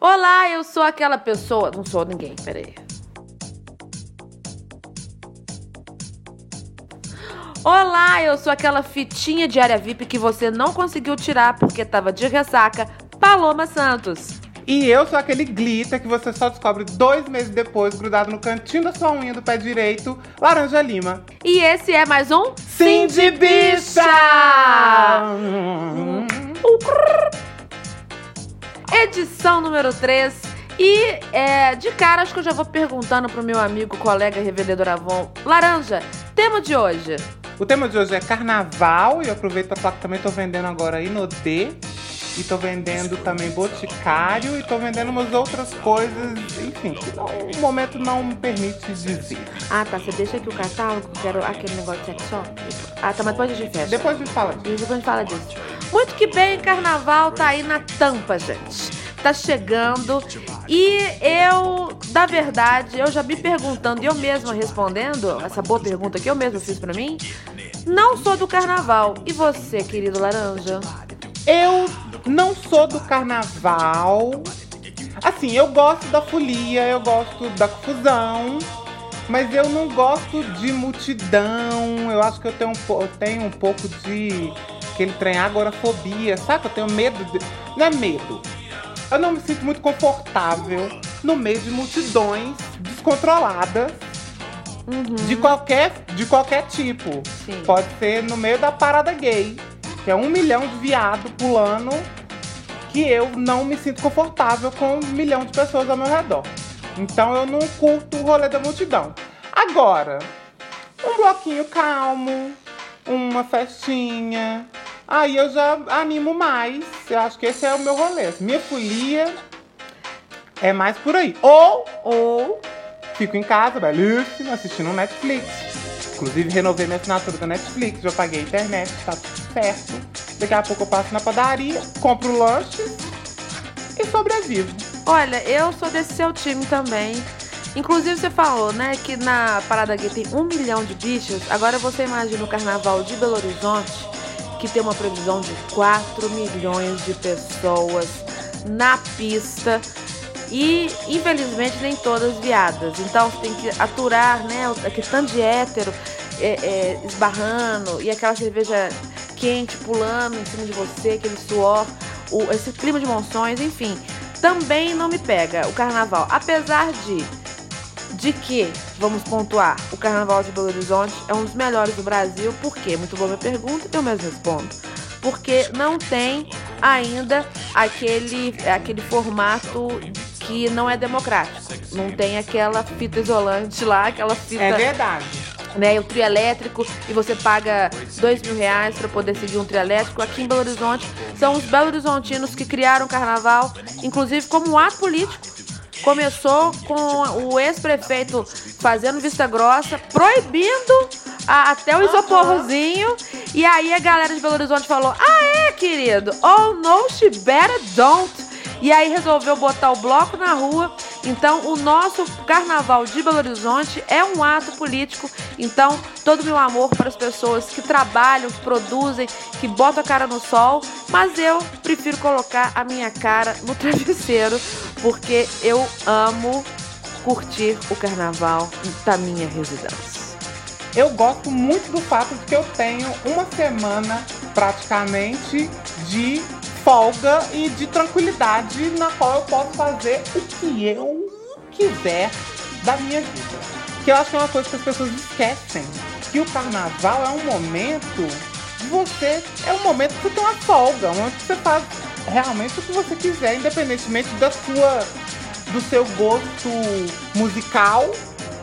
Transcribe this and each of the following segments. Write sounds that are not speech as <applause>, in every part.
Olá, eu sou aquela pessoa. Não sou ninguém, peraí. Olá, eu sou aquela fitinha de área VIP que você não conseguiu tirar porque tava de ressaca, Paloma Santos. E eu sou aquele glitter que você só descobre dois meses depois, grudado no cantinho da sua unha do pé direito, Laranja Lima. E esse é mais um Sim de Bicha! Edição número 3. E é, de cara, acho que eu já vou perguntando pro meu amigo, colega revendedor Avon. Laranja, tema de hoje. O tema de hoje é carnaval e eu aproveito para falar que também tô vendendo agora Inodê. E tô vendendo também Boticário e tô vendendo umas outras coisas, enfim, que não, o momento não me permite dizer. Ah, tá. Você deixa aqui o catálogo, quero aquele negócio de sex shop. Ah, tá, mas depois a gente fecha. Depois a gente fala disso. Depois a gente fala disso. Muito que bem, carnaval tá aí na tampa, gente. Tá chegando. E eu, da verdade, eu já me perguntando e eu mesma respondendo essa boa pergunta que eu mesma fiz pra mim, não sou do carnaval. E você, querido Laranja? Eu não sou do carnaval. Assim, eu gosto da folia, eu gosto da confusão, mas eu não gosto de multidão. Eu acho que eu tenho um, eu tenho um pouco de aquele trem agorafobia, sabe? Eu tenho medo de. Não é medo. Eu não me sinto muito confortável no meio de multidões descontroladas de qualquer, de qualquer tipo. Sim. Pode ser no meio da parada gay, que é um milhão de viado pulando, que eu não me sinto confortável com um milhão de pessoas ao meu redor. Então eu não curto o rolê da multidão. Agora, um bloquinho calmo, uma festinha. Aí eu já animo mais. Eu acho que esse é o meu rolê. Minha folia é mais por aí. Ou Ou Fico em casa, belíssima, assistindo um Netflix. Inclusive, renovei minha assinatura da Netflix, já paguei a internet, tá tudo certo. Daqui a pouco eu passo na padaria, compro lanche e sobrevivo. Olha, eu sou desse seu time também. Inclusive, você falou, né, que na Parada Gay tem um milhão de bichos. Agora você imagina o carnaval de Belo Horizonte, que tem uma previsão de 4 milhões de pessoas na pista. E, infelizmente, nem todas viadas. Então, tem que aturar, né, aquele tanto de hétero é, é, esbarrando e aquela cerveja quente pulando em cima de você, aquele suor, o, esse clima de monções, enfim. Também não me pega o carnaval. Apesar de de que, vamos pontuar, o Carnaval de Belo Horizonte é um dos melhores do Brasil. Por quê? Muito boa minha pergunta, eu mesmo respondo. Porque não tem ainda aquele, aquele formato que não é democrático. Não tem aquela fita isolante lá, aquela fita É verdade. né, o trio elétrico e você paga dois mil reais para poder seguir um trio elétrico. Aqui em Belo Horizonte são os Belo Horizontinos que criaram o carnaval, inclusive como um ato político. Começou com o ex-prefeito fazendo vista grossa, proibindo a- até o isoporrozinho. E aí a galera de Belo Horizonte falou: Ah, é, querido? Oh, no, she better don't. E aí resolveu botar o bloco na rua. Então, o nosso carnaval de Belo Horizonte é um ato político. Então, todo meu amor para as pessoas que trabalham, que produzem, que botam a cara no sol. Mas eu prefiro colocar a minha cara no <laughs> travesseiro, porque eu amo curtir o carnaval da minha residência. Eu gosto muito do fato de que eu tenho uma semana praticamente de folga e de tranquilidade na qual eu posso fazer o que eu quiser da minha vida. Que eu acho que é uma coisa que as pessoas esquecem. Que o carnaval é um momento de você. É um momento que você tem uma folga, um momento que você faz realmente o que você quiser, independentemente da sua. do seu gosto musical.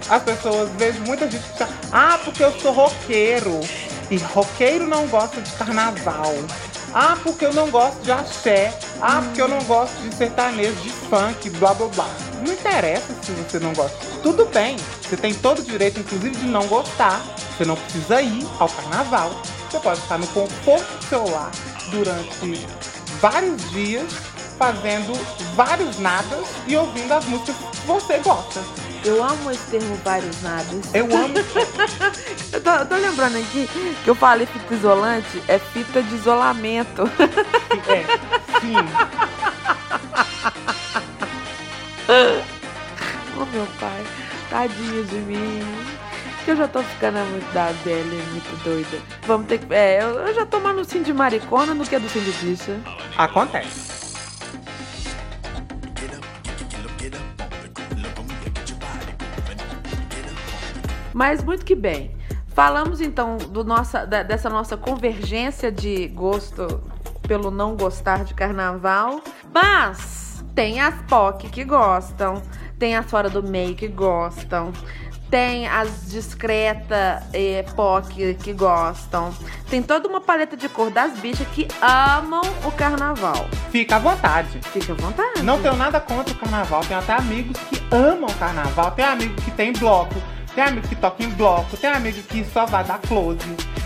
As pessoas, vejo muita gente que fala, ah, porque eu sou roqueiro. E roqueiro não gosta de carnaval. Ah, porque eu não gosto de axé. Ah, porque eu não gosto de sertanejo, de funk, blá blá blá. Não interessa se você não gosta. Tudo bem, você tem todo o direito, inclusive, de não gostar. Você não precisa ir ao carnaval. Você pode estar no conforto do seu lar durante vários dias fazendo vários nadas e ouvindo as músicas que você gosta. Eu amo esse termo vários nadas. Eu amo. <laughs> eu, tô, eu, tô, lembrando aqui que eu falei fita isolante, é fita de isolamento. É, sim. <laughs> oh meu pai, tadinho de mim. Que eu já tô ficando muito da velha, muito doida. Vamos ter que. É, eu, eu já tô mais no sim de maricona do que do sim de bicha. Acontece. Mas muito que bem. Falamos então do nossa, da- dessa nossa convergência de gosto pelo não gostar de carnaval. Mas tem as POC que gostam, tem as fora do meio que gostam. Tem as discreta eh, POC que gostam. Tem toda uma paleta de cor das bichas que amam o carnaval. Fica à vontade. Fica à vontade. Não tenho nada contra o carnaval. Tenho até amigos que amam o carnaval. Tem amigo que tem bloco. Tem amigo que toca em bloco. Tem amigo que só vai dar close.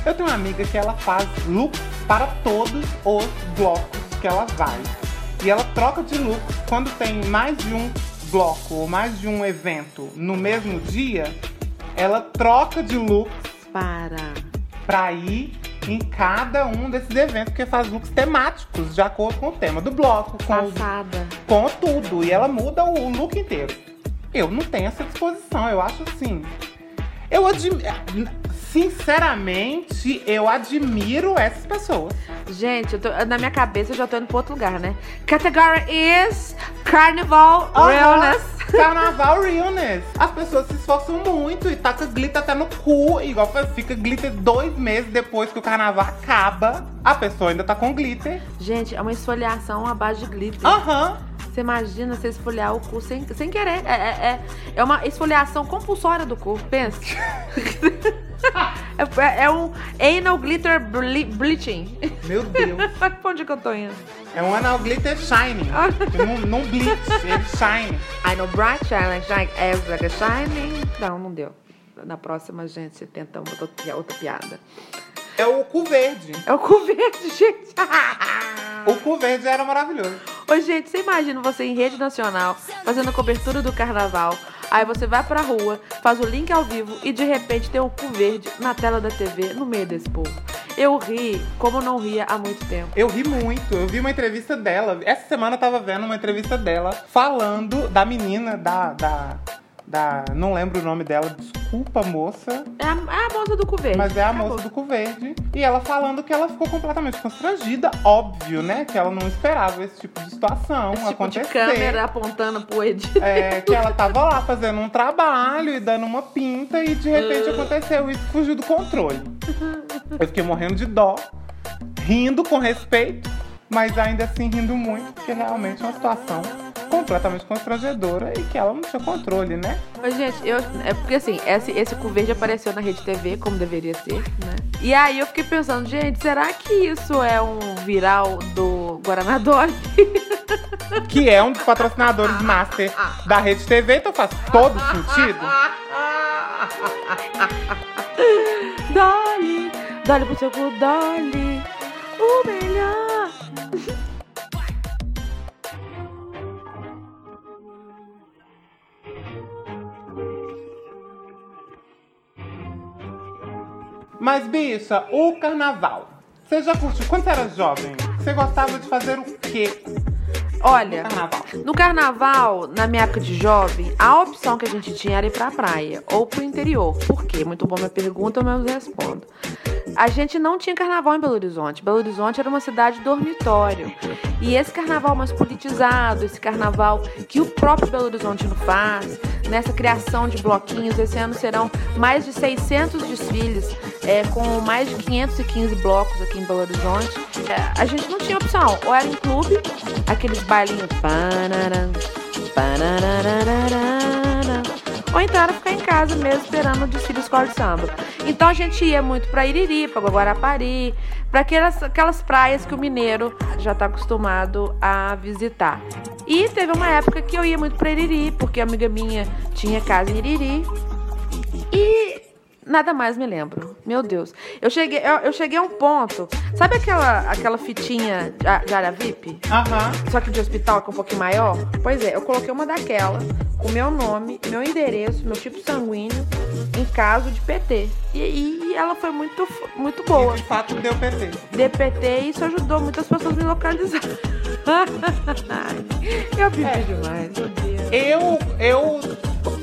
Eu tenho uma amiga que ela faz look para todos os blocos que ela vai. E ela troca de look quando tem mais de um bloco ou mais de um evento no mesmo dia. Ela troca de look Para. pra ir em cada um desses eventos, porque faz looks temáticos, de acordo com o tema do bloco, com, o- com tudo. E ela muda o look inteiro. Eu não tenho essa disposição, eu acho assim. Eu admiro. Sinceramente, eu admiro essas pessoas. Gente, tô- na minha cabeça eu já tô indo pro outro lugar, né? Category is Carnival Aham. Realness. Carnaval realness. As pessoas se esforçam muito e taca glitter até no cu. Igual fica glitter dois meses depois que o carnaval acaba. A pessoa ainda tá com glitter. Gente, é uma esfoliação à base de glitter. Aham. Você imagina você esfoliar o cu sem, sem querer. É, é, é, é uma esfoliação compulsória do cu, pensa. <laughs> é, é- é um anal glitter ble- bleaching. Meu Deus. <laughs> pra onde que eu tô indo? É um anal glitter shining. <laughs> não, não bleach, ele shine. I know bright shine like as like a shining. Não, não deu. Na próxima, gente, tenta uma outra, outra piada. É o cu verde. É o cu verde, <laughs> gente. O cu verde era maravilhoso. Ô, gente, você imagina você em rede nacional, fazendo a cobertura do carnaval. Aí você vai pra rua, faz o link ao vivo e de repente tem um cu verde na tela da TV, no meio desse povo. Eu ri como não ria há muito tempo. Eu ri muito. Eu vi uma entrevista dela. Essa semana eu tava vendo uma entrevista dela falando da menina, da. da, da não lembro o nome dela, desculpa, moça. É a, é a moça do cu verde. Mas é a Acabou. moça do cu verde. E ela falando que ela ficou completamente constrangida, óbvio, né? Que ela não esperava esse tipo de situação Esse tipo acontecer. de câmera apontando pro Ed. É, que ela tava lá fazendo um trabalho e dando uma pinta e de repente aconteceu isso, fugiu do controle. Eu fiquei morrendo de dó, rindo com respeito, mas ainda assim rindo muito, porque realmente é uma situação completamente constrangedora e que ela não tinha controle, né? Mas, gente, eu, é porque assim, esse, esse cu verde apareceu na Rede TV, como deveria ser, né? E aí eu fiquei pensando, gente, será que isso é um viral do Guaraná Dolly? <laughs> Que é um dos patrocinadores master da Rede TV, então faz todo sentido. Dolly, Dolly pro seu cu, Dolly, o melhor. Mas, bicha, o carnaval. Você já curtiu? Quando você era jovem, você gostava de fazer o quê Olha, no carnaval? no carnaval, na minha época de jovem, a opção que a gente tinha era ir pra praia ou pro interior. Por quê? Muito boa minha pergunta, eu mesmo respondo. A gente não tinha carnaval em Belo Horizonte. Belo Horizonte era uma cidade dormitório. E esse carnaval mais politizado, esse carnaval que o próprio Belo Horizonte não faz, nessa criação de bloquinhos, esse ano serão mais de 600 desfiles, é, com mais de 515 blocos aqui em Belo Horizonte. É, a gente não tinha opção. Ou era em clube, aqueles bailinhos. Ou então era ficar em casa mesmo esperando o desfile escola de samba. Então a gente ia muito pra Iriri, pra Guarapari, pra aquelas, aquelas praias que o mineiro já tá acostumado a visitar. E teve uma época que eu ia muito pra Iriri, porque a amiga minha tinha casa em Iriri. E nada mais me lembro. Meu Deus. Eu cheguei, eu, eu cheguei a um ponto. Sabe aquela, aquela fitinha de, de área VIP? Aham. Só que de hospital, que é um pouquinho maior? Pois é, eu coloquei uma daquela, com meu nome, meu endereço, meu tipo sanguíneo, em caso de PT. E, e ela foi muito, muito boa. E de fato deu PT. DPT e isso ajudou muitas pessoas a me localizar. <laughs> eu vivi É. demais, meu Deus. Eu, eu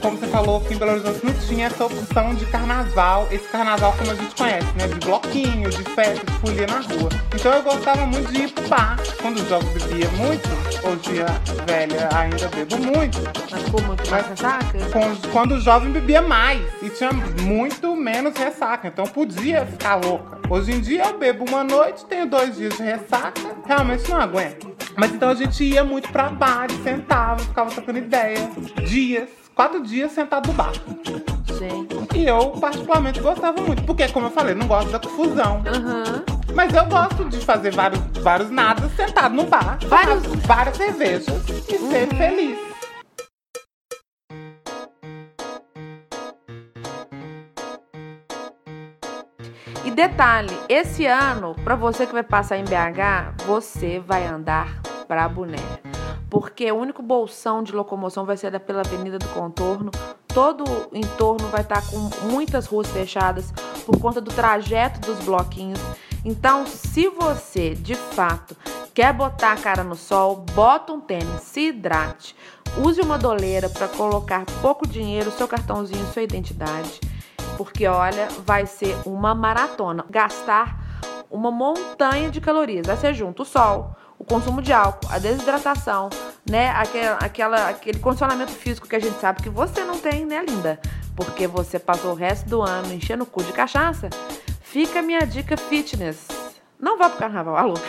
como você falou, que em Belo Horizonte não tinha essa opção de carnaval, esse carnaval como a gente conhece, né? De bloquinho, de festa, de folia na rua. Então eu gostava muito de ir pro bar. Quando o jovem bebia muito, hoje a velha ainda bebo muito. Mas ficou muito mais ressaca? Com- Quando o jovem bebia mais e tinha muito menos ressaca, então podia ficar louca. Hoje em dia eu bebo uma noite, tenho dois dias de ressaca, realmente não aguento. Mas então a gente ia muito pra bar, sentava, ficava trocando ideia. Dias, quatro dias sentado no bar. Gente. E eu particularmente gostava muito, porque como eu falei, não gosto da confusão. Aham. Mas eu gosto de fazer vários, vários nadas sentado no bar, Vários- várias cervejas e ser feliz. E detalhe, esse ano, pra você que vai passar em BH, você vai andar pra boné. Porque o único bolsão de locomoção vai ser pela Avenida do Contorno. Todo o entorno vai estar com muitas ruas fechadas por conta do trajeto dos bloquinhos. Então, se você de fato quer botar a cara no sol, bota um tênis, se hidrate, use uma doleira para colocar pouco dinheiro, seu cartãozinho, sua identidade porque olha, vai ser uma maratona. Gastar uma montanha de calorias. Aí você junta o sol, o consumo de álcool, a desidratação, né? Aquela, aquela, aquele condicionamento físico que a gente sabe que você não tem, né, linda? Porque você passou o resto do ano enchendo o cu de cachaça. Fica a minha dica fitness. Não vá pro carnaval, alô. <laughs>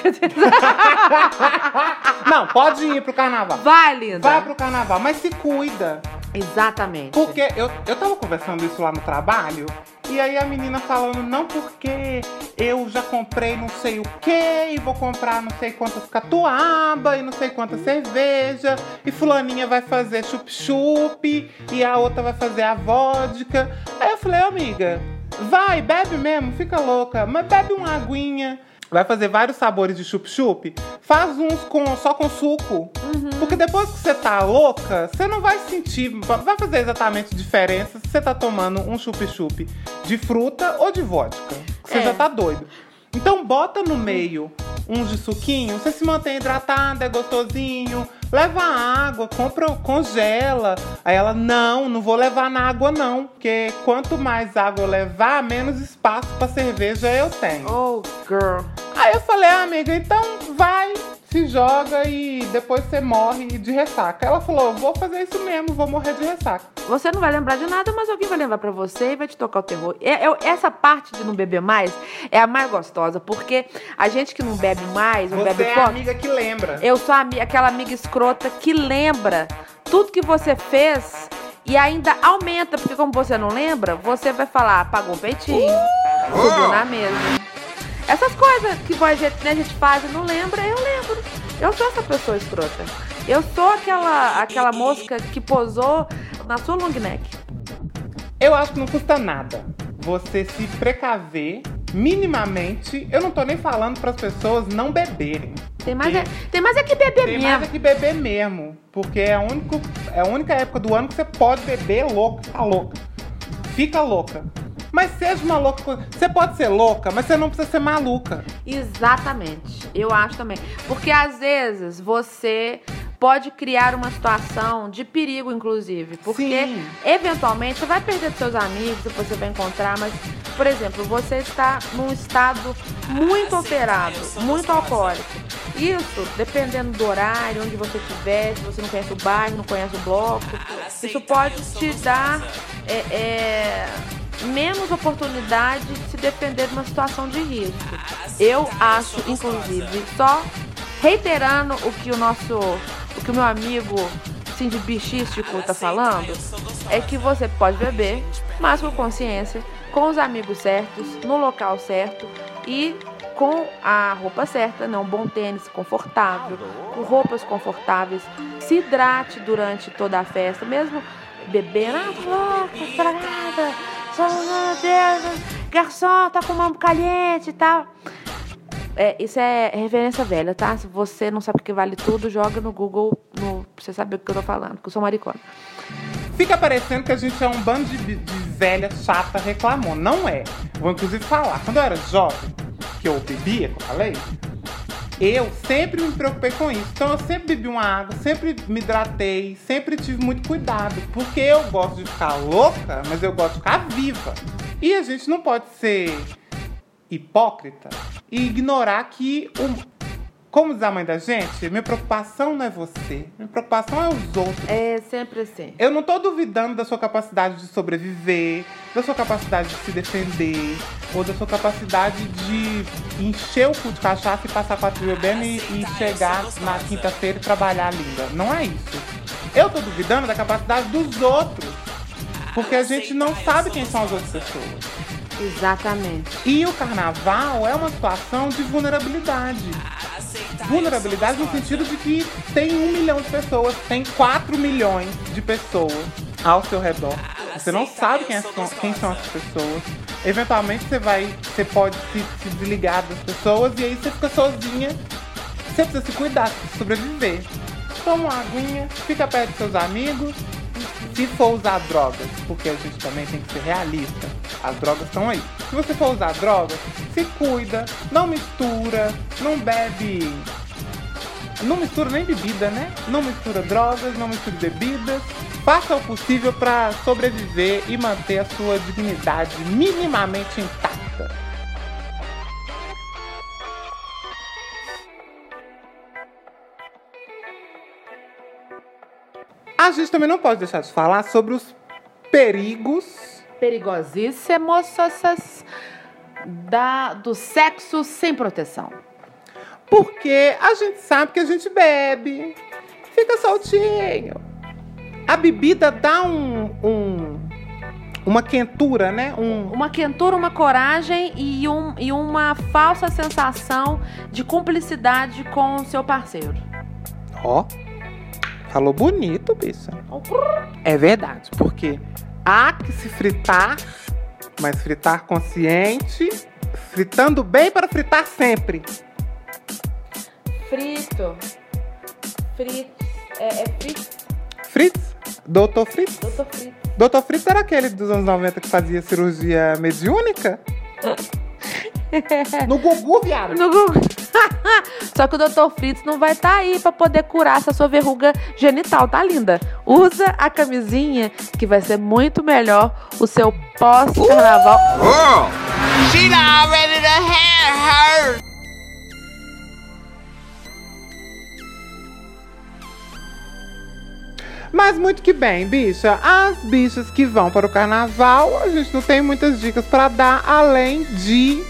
Não, pode ir pro carnaval. Vai, linda. Vai pro carnaval, mas se cuida. Exatamente. Porque eu, eu tava conversando isso lá no trabalho, e aí a menina falando, não porque eu já comprei não sei o que, e vou comprar não sei quantas catuaba, e não sei quantas cerveja, e fulaninha vai fazer chup-chup, e a outra vai fazer a vodka. Aí eu falei, amiga, vai, bebe mesmo, fica louca, mas bebe uma aguinha. Vai fazer vários sabores de chup-chup, faz uns com, só com suco. Porque depois que você tá louca, você não vai sentir, vai fazer exatamente diferença se você tá tomando um chup-chup de fruta ou de vodka. Você É. já tá doido. Então bota no meio uns de suquinho, você se mantém hidratada, é gostosinho. Leva água, compra, congela. Aí ela, não, não vou levar na água não. Porque quanto mais água eu levar, menos espaço pra cerveja eu tenho. Oh, girl. Aí eu falei, ah, amiga, então vai, se joga e depois você morre de ressaca. Ela falou, vou fazer isso mesmo, vou morrer de ressaca. Você não vai lembrar de nada, mas alguém vai lembrar pra você e vai te tocar o terror. É- é- essa parte de não beber mais é a mais gostosa, porque a gente que não bebe mais, não Você bebe é a pouco, amiga que lembra. eu sou aquela amiga escrota que lembra tudo que você fez e ainda aumenta, porque como você não lembra, você vai falar, apagou o peitinho, subiu na mesa. Essas coisas que a gente, né, a gente faz e não lembra, eu lembro. Eu sou essa pessoa escrota. Eu sou aquela, aquela mosca que posou na sua long neck. Eu acho que não custa nada você se precaver minimamente. Eu não tô nem falando para as pessoas não beberem. Tem mais, Tem- é, tem mais é que beber Tem mesmo. mais é que beber mesmo. Porque é a, único, é a única época do ano que você pode beber louco, ficar louca. Fica louca. Mas seja uma louca. Você pode ser louca, mas você não precisa ser maluca. Exatamente. Eu acho também. Porque às vezes você pode criar uma situação de perigo, inclusive. Porque Sim. eventualmente você vai perder seus amigos, depois você vai encontrar, mas, por exemplo, você está num estado muito alterado, muito alcoólico. Isso, dependendo do horário, onde você estiver, se você não conhece o bairro, não conhece o bloco, isso pode te dar é, é, menos oportunidade de se defender de uma situação de risco. Eu acho, inclusive, só reiterando o que o nosso, o que o meu amigo Cindy Bichístico tá falando, é que você pode beber, mas com consciência, com os amigos certos, no local certo e com a roupa certa, né? um bom tênis confortável, com roupas confortáveis. Se hidrate durante toda a festa, mesmo bebendo, ah, louca, estragada, meu Deus, garçom, tá com mão caliente e tal. É, isso é referência velha, tá? Se você não sabe o que vale tudo, joga no Google no, pra você saber o que eu tô falando, que eu sou maricona. Fica parecendo que a gente é um bando de, de velha chata reclamou. Não é. Vou inclusive falar. Quando eu era jovem, que eu bebia, que eu falei, eu sempre me preocupei com isso. Então eu sempre bebi uma água, sempre me hidratei, sempre tive muito cuidado. Porque eu gosto de ficar louca, mas eu gosto de ficar viva. E a gente não pode ser hipócrita e ignorar que o, como diz a mãe da gente, minha preocupação não é você, minha preocupação é os outros. É sempre assim. Eu não tô duvidando da sua capacidade de sobreviver, da sua capacidade de se defender, ou da sua capacidade de encher o cu de cachaça e passar quatro bebendo e, e chegar na quinta-feira e trabalhar linda. Não é isso. Eu tô duvidando da capacidade dos outros. Porque a gente não sabe quem são as outras pessoas. Exatamente. E o carnaval é uma situação de vulnerabilidade. Vulnerabilidade no sentido de que tem um milhão de pessoas, tem quatro milhões de pessoas ao seu redor. Você não sabe quem, é, quem são essas pessoas. Eventualmente você vai, você pode se, se desligar das pessoas e aí você fica sozinha. Você precisa se cuidar, sobreviver. Toma uma aguinha, fica perto dos seus amigos, se for usar drogas, porque a gente também tem que ser realista, as drogas estão aí. Se você for usar drogas, se cuida, não mistura, não bebe. Não mistura nem bebida, né? Não mistura drogas, não mistura bebidas. Faça o possível para sobreviver e manter a sua dignidade minimamente intacta. A gente também não pode deixar de falar sobre os perigos perigosíssimos da, do sexo sem proteção. Porque a gente sabe que a gente bebe, fica soltinho. A bebida dá um, um uma quentura, né? Um... Uma quentura, uma coragem e, um, e uma falsa sensação de cumplicidade com o seu parceiro. Ó, oh, falou bonito, bicha. É verdade, porque há que se fritar, mas fritar consciente, fritando bem para fritar sempre. Frito. Fritz. É, é Fritz? Fritz? Doutor Fritz? Doutor Fritz. Doutor Fritz era aquele dos anos 90 que fazia cirurgia mediúnica? <laughs> no Gugu, viado. No Gugu. <laughs> Só que o Dr. Fritz não vai estar tá aí para poder curar essa sua verruga genital, tá linda? Usa a camisinha que vai ser muito melhor o seu pós-carnaval. Oh, she not ready to have Mas muito que bem, bicha. As bichas que vão para o carnaval, a gente não tem muitas dicas para dar além de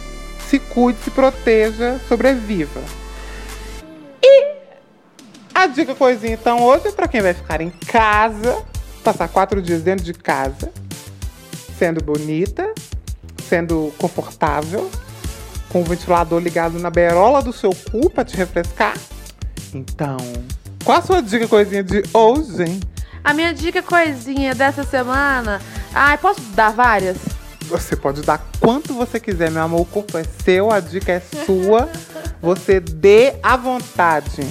se cuide, se proteja, sobreviva. E a dica coisinha então hoje é para quem vai ficar em casa, passar quatro dias dentro de casa, sendo bonita, sendo confortável, com o ventilador ligado na berola do seu cu para te refrescar. Então, qual a sua dica coisinha de hoje? A minha dica coisinha dessa semana. Ai, posso dar várias? Você pode dar quanto você quiser, meu amor. O corpo é seu, a dica é sua. <laughs> Você dê à vontade.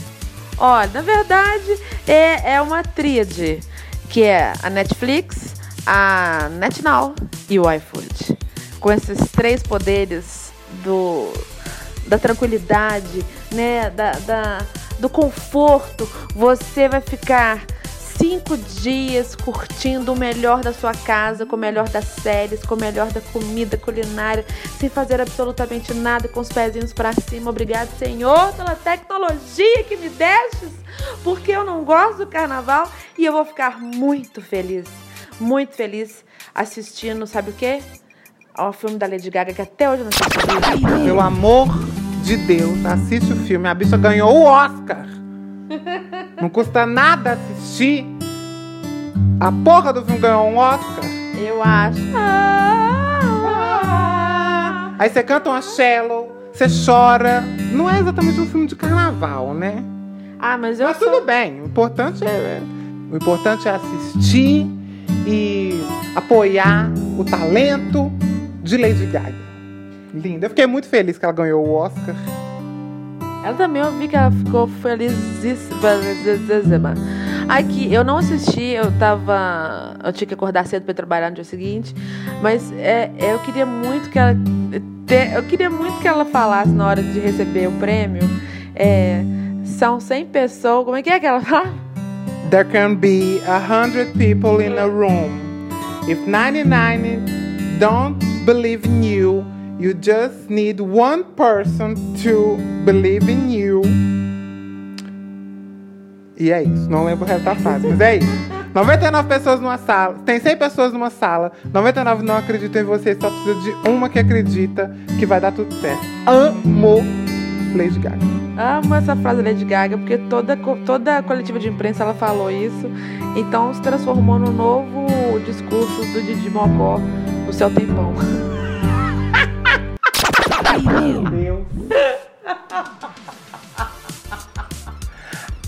Olha, na verdade, é, é uma tríade, que é a Netflix, a NetNow e o iFood. Com esses três poderes do, da tranquilidade, né, da, da, do conforto, você vai ficar cinco dias curtindo o melhor da sua casa, com o melhor das séries, com o melhor da comida culinária, sem fazer absolutamente nada, com os pezinhos para cima. Obrigado, Senhor, pela tecnologia que me destes, porque eu não gosto do carnaval e eu vou ficar muito feliz, muito feliz assistindo, sabe o quê? Ao filme da Lady Gaga, que até hoje eu não assisti. Pelo amor de Deus, assiste o filme. A bicha ganhou o Oscar. <laughs> Não custa nada assistir. A porra do filme ganhou um Oscar. Eu acho. Ah, aí você canta uma cello, você chora. Não é exatamente um filme de carnaval, né? Ah, mas eu. Mas sou... tudo bem. O importante é, o importante é assistir e apoiar o talento de Lady Gaga. Linda. Eu fiquei muito feliz que ela ganhou o Oscar. Ela também, eu vi que ela ficou felizíssima. Aqui, eu não assisti, eu tava. Eu tinha que acordar cedo para trabalhar no dia seguinte. Mas é, eu queria muito que ela. Eu queria muito que ela falasse na hora de receber o prêmio. É, são 100 pessoas. Como é que é que ela fala? There can be a hundred people in a room. If 99 don't believe in you, you just need one person to believe in you. E é isso. Não lembro o resto da frase, mas é isso. 99 pessoas numa sala, tem 100 pessoas numa sala, 99 não acreditam em você, só precisa de uma que acredita que vai dar tudo certo. Amo Lady Gaga. Amo essa frase Lady Gaga, porque toda, toda coletiva de imprensa ela falou isso. Então se transformou no novo discurso do Didi Mocó, o seu tempão. <laughs> Meu Deus.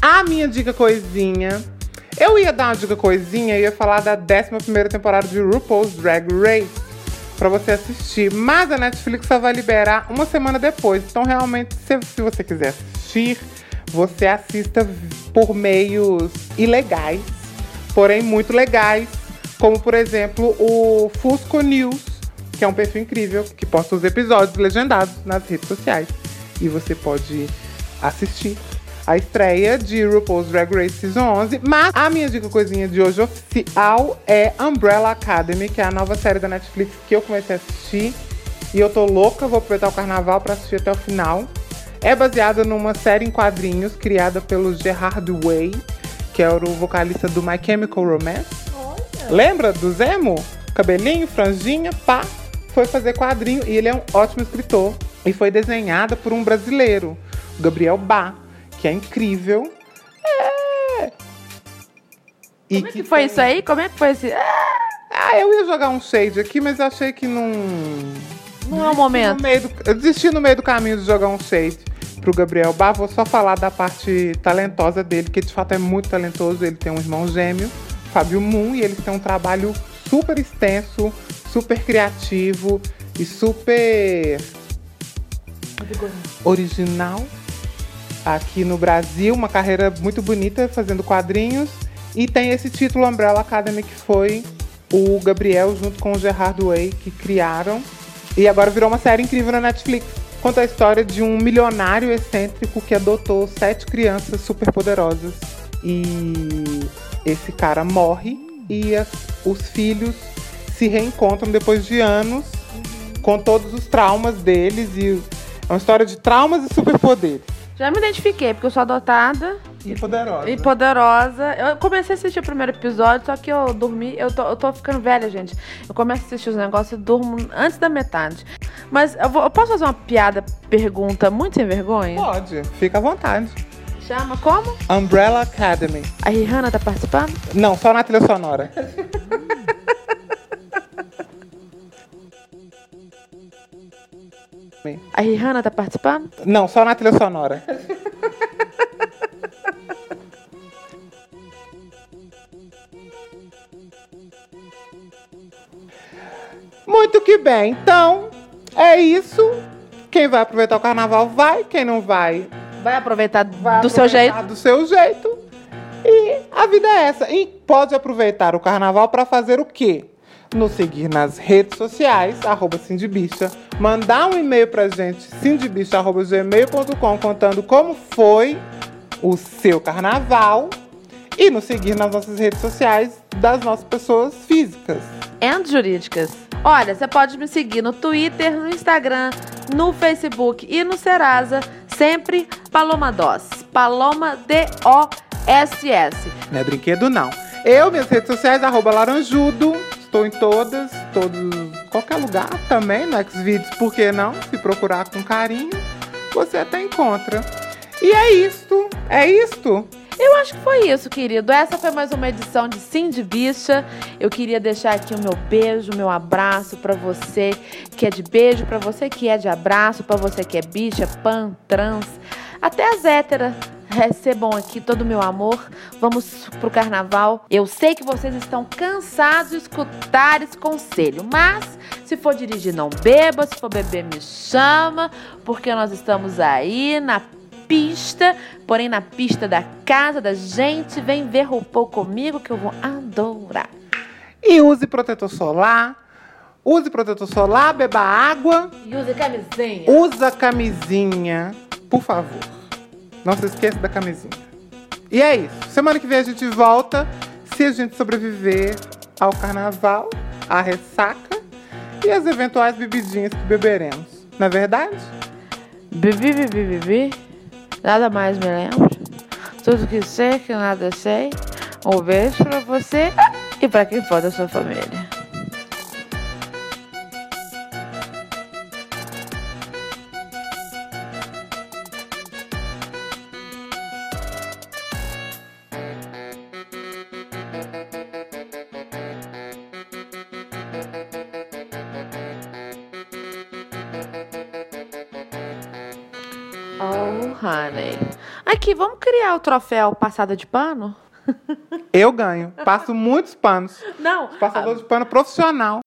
A minha dica coisinha eu ia dar uma dica coisinha e ia falar da 11 temporada de RuPaul's Drag Race para você assistir, mas a Netflix só vai liberar uma semana depois. Então, realmente, se, se você quiser assistir, você assista por meios ilegais, porém muito legais, como por exemplo o Fusco News, que é um perfil incrível que posta os episódios legendados nas redes sociais. E você pode assistir a estreia de RuPaul's Drag Race Season 11. Mas a minha dica coisinha de hoje oficial é Umbrella Academy, que é a nova série da Netflix que eu comecei a assistir. E eu tô louca, vou aproveitar o carnaval para assistir até o final. É baseada numa série em quadrinhos criada pelo Gerard Way, que é o vocalista do My Chemical Romance. Olha. Lembra do Zemo? Cabelinho, franjinha, pá. Foi fazer quadrinho e ele é um ótimo escritor. E foi desenhada por um brasileiro, Gabriel Bá que é incrível. É. E Como é que, que foi isso aí? Como é que foi esse. Ah, eu ia jogar um shade aqui, mas achei que não. Não é o momento. Do... Eu desisti no meio do caminho de jogar um shade pro Gabriel Bar. Vou só falar da parte talentosa dele, que de fato é muito talentoso. Ele tem um irmão gêmeo, Fábio Moon, e eles têm um trabalho super extenso, super criativo e super original aqui no Brasil, uma carreira muito bonita fazendo quadrinhos. E tem esse título Umbrella Academy que foi o Gabriel junto com o Gerard Way que criaram. E agora virou uma série incrível na Netflix. Conta a história de um milionário excêntrico que adotou sete crianças superpoderosas. E esse cara morre e as, os filhos se reencontram depois de anos com todos os traumas deles. E é uma história de traumas e superpoderes. Já me identifiquei, porque eu sou adotada. E poderosa. E poderosa. Eu comecei a assistir o primeiro episódio, só que eu dormi. Eu tô, eu tô ficando velha, gente. Eu começo a assistir os negócios e durmo antes da metade. Mas eu, vou, eu posso fazer uma piada, pergunta muito sem vergonha? Pode, fica à vontade. Chama como? Umbrella Academy. A Rihanna tá participando? Não, só na trilha sonora. <laughs> A Rihanna tá participando? Não, só na trilha sonora. Muito que bem. Então, é isso. Quem vai aproveitar o carnaval vai, quem não vai, vai aproveitar vai do aproveitar seu jeito. Do seu jeito. E a vida é essa. E pode aproveitar o carnaval para fazer o quê? Nos seguir nas redes sociais, arroba Cindybicha, mandar um e-mail pra gente, cindybicha.gmail.com, contando como foi o seu carnaval e nos seguir nas nossas redes sociais das nossas pessoas físicas. E jurídicas. Olha, você pode me seguir no Twitter, no Instagram, no Facebook e no Serasa, sempre Paloma Doss. Paloma D-O-S-S. Não é brinquedo, não. Eu, minhas redes sociais, arroba Laranjudo. Estou em todas, todos, qualquer lugar também, no Xvideos, por que não? Se procurar com carinho, você até encontra. E é isto, é isto. Eu acho que foi isso, querido. Essa foi mais uma edição de Sim de Bicha. Eu queria deixar aqui o meu beijo, o meu abraço para você que é de beijo, para você que é de abraço, para você que é bicha, pan, trans, até as héteras recebam aqui todo o meu amor. Vamos pro carnaval. Eu sei que vocês estão cansados de escutar esse conselho, mas se for dirigir, não beba. Se for beber, me chama, porque nós estamos aí na pista, porém na pista da casa da gente. Vem ver RuPaul comigo que eu vou adorar. E use protetor solar. Use protetor solar, beba água. E use camisinha. Usa camisinha, por favor. Não se esqueça da camisinha. E é isso. Semana que vem a gente volta. Se a gente sobreviver ao carnaval, à ressaca e as eventuais bebidinhas que beberemos. Não é verdade? Bebi, bebi, bebi. Nada mais me lembro. Tudo que sei, que nada sei. Um beijo pra você e pra quem for da sua família. Aqui, vamos criar o troféu passada de pano? Eu ganho. Passo muitos panos. Não. Passador de pano profissional.